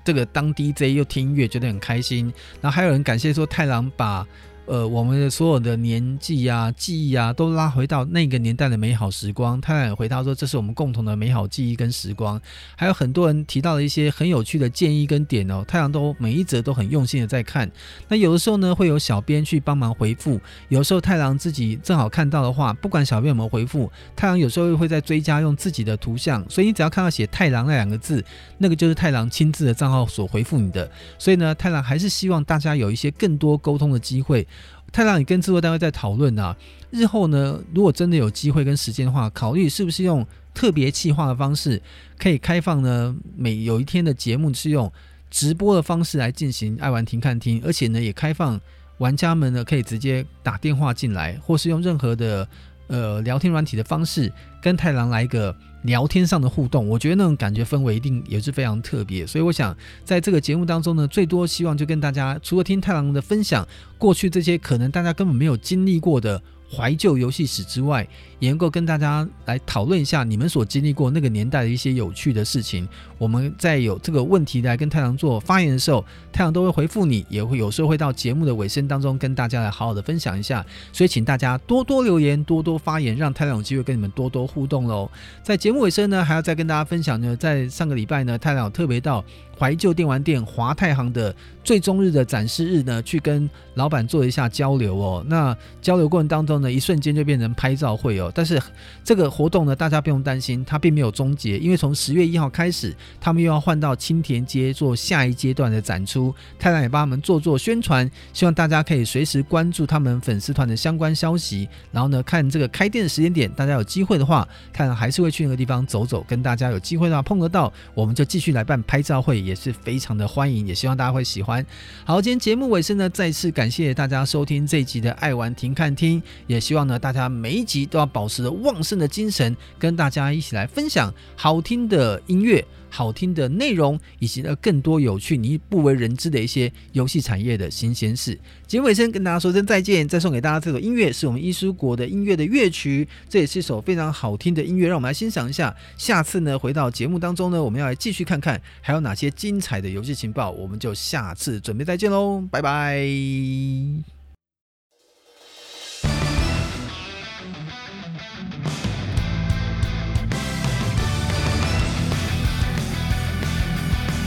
这个当 DJ 又听音乐觉得很开心，然后还有人感谢说太郎把。呃，我们的所有的年纪啊、记忆啊，都拉回到那个年代的美好时光。太郎回答说，这是我们共同的美好记忆跟时光。还有很多人提到了一些很有趣的建议跟点哦，太郎都每一则都很用心的在看。那有的时候呢，会有小编去帮忙回复；有时候太郎自己正好看到的话，不管小编有没有回复，太郎有时候又会在追加用自己的图像。所以你只要看到写“太郎”那两个字，那个就是太郎亲自的账号所回复你的。所以呢，太郎还是希望大家有一些更多沟通的机会。太让你跟制作单位在讨论啊，日后呢，如果真的有机会跟时间的话，考虑是不是用特别企划的方式，可以开放呢，每有一天的节目是用直播的方式来进行爱玩停看听，而且呢，也开放玩家们呢可以直接打电话进来，或是用任何的。呃聊天软体的方式，跟太郎来一个聊天上的互动，我觉得那种感觉氛围一定也是非常特别。所以我想在这个节目当中呢，最多希望就跟大家除了听太郎的分享，过去这些可能大家根本没有经历过的。怀旧游戏史之外，也能够跟大家来讨论一下你们所经历过那个年代的一些有趣的事情。我们在有这个问题来跟太郎做发言的时候，太阳都会回复你，也会有时候会到节目的尾声当中跟大家来好好的分享一下。所以请大家多多留言，多多发言，让太郎有机会跟你们多多互动喽。在节目尾声呢，还要再跟大家分享呢，在上个礼拜呢，太郎有特别到怀旧电玩店华太行的最终日的展示日呢，去跟老板做一下交流哦。那交流过程当中呢，一瞬间就变成拍照会哦。但是这个活动呢，大家不用担心，它并没有终结，因为从十月一号开始，他们又要换到青田街做下一阶段的展出。太太也帮他们做做宣传，希望大家可以随时关注他们粉丝团的相关消息。然后呢，看这个开店的时间点，大家有机会的话，太郎还是会去那个地方走走，跟大家有机会的话碰得到，我们就继续来办拍照会。也是非常的欢迎，也希望大家会喜欢。好，今天节目尾声呢，再次感谢大家收听这一集的爱玩停看听，也希望呢大家每一集都要保持着旺盛的精神，跟大家一起来分享好听的音乐。好听的内容，以及呢更多有趣你不为人知的一些游戏产业的新鲜事。节目尾声跟大家说声再见，再送给大家这首音乐，是我们伊苏国的音乐的乐曲，这也是一首非常好听的音乐，让我们来欣赏一下。下次呢回到节目当中呢，我们要来继续看看还有哪些精彩的游戏情报，我们就下次准备再见喽，拜拜。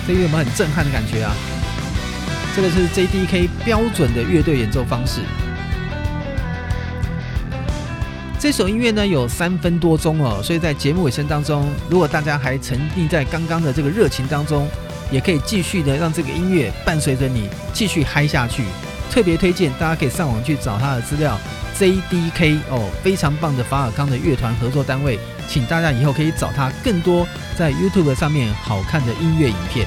这个有没有很震撼的感觉啊？这个是 JDK 标准的乐队演奏方式。这首音乐呢有三分多钟哦，所以在节目尾声当中，如果大家还沉溺在刚刚的这个热情当中，也可以继续的让这个音乐伴随着你继续嗨下去。特别推荐大家可以上网去找他的资料 C D K 哦，非常棒的法尔康的乐团合作单位。请大家以后可以找他更多在 YouTube 上面好看的音乐影片。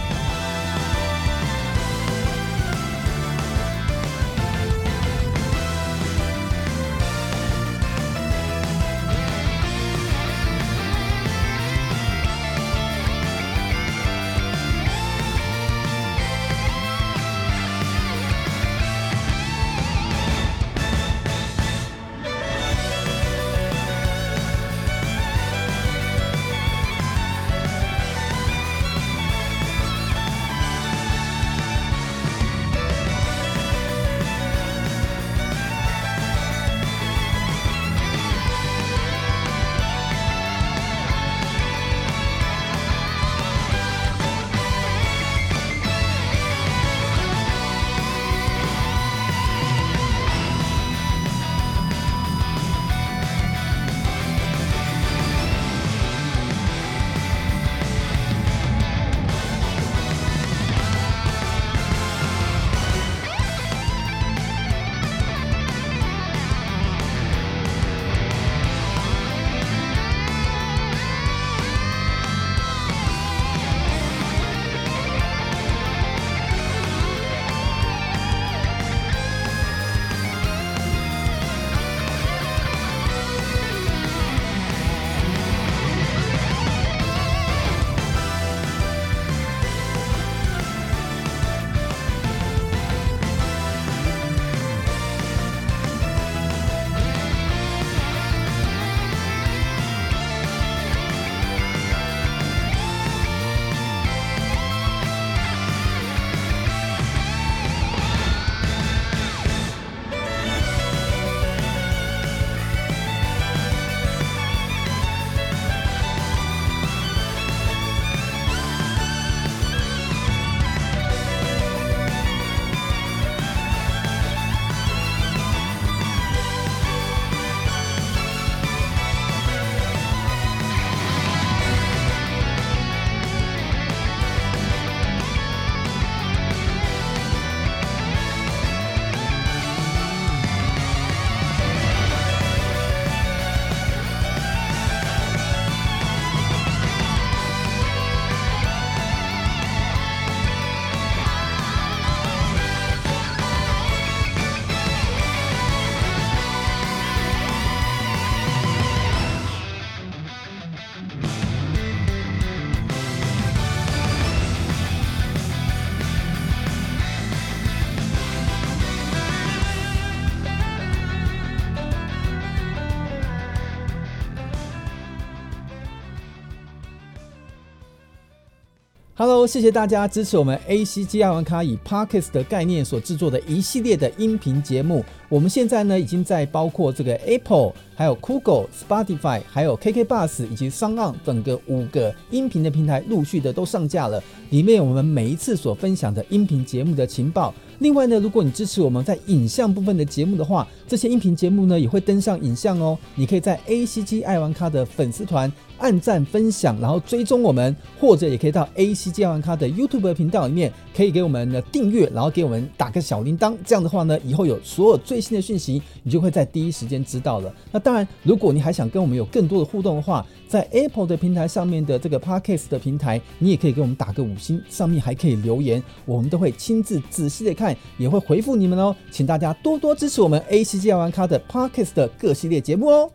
Hello，谢谢大家支持我们 ACG 爱玩咖以 Podcast 的概念所制作的一系列的音频节目。我们现在呢，已经在包括这个 Apple、还有 Google、Spotify、还有 KK Bus 以及 SoundOn 等个五个音频的平台陆续的都上架了。里面我们每一次所分享的音频节目的情报。另外呢，如果你支持我们在影像部分的节目的话，这些音频节目呢也会登上影像哦。你可以在 ACG 爱玩咖的粉丝团。按赞、分享，然后追踪我们，或者也可以到 ACG 爱玩咖的 YouTube 频道里面，可以给我们的订阅，然后给我们打个小铃铛。这样的话呢，以后有所有最新的讯息，你就会在第一时间知道了。那当然，如果你还想跟我们有更多的互动的话，在 Apple 的平台上面的这个 Podcast 的平台，你也可以给我们打个五星，上面还可以留言，我们都会亲自仔细的看，也会回复你们哦。请大家多多支持我们 ACG 爱玩咖的 Podcast 的各系列节目哦。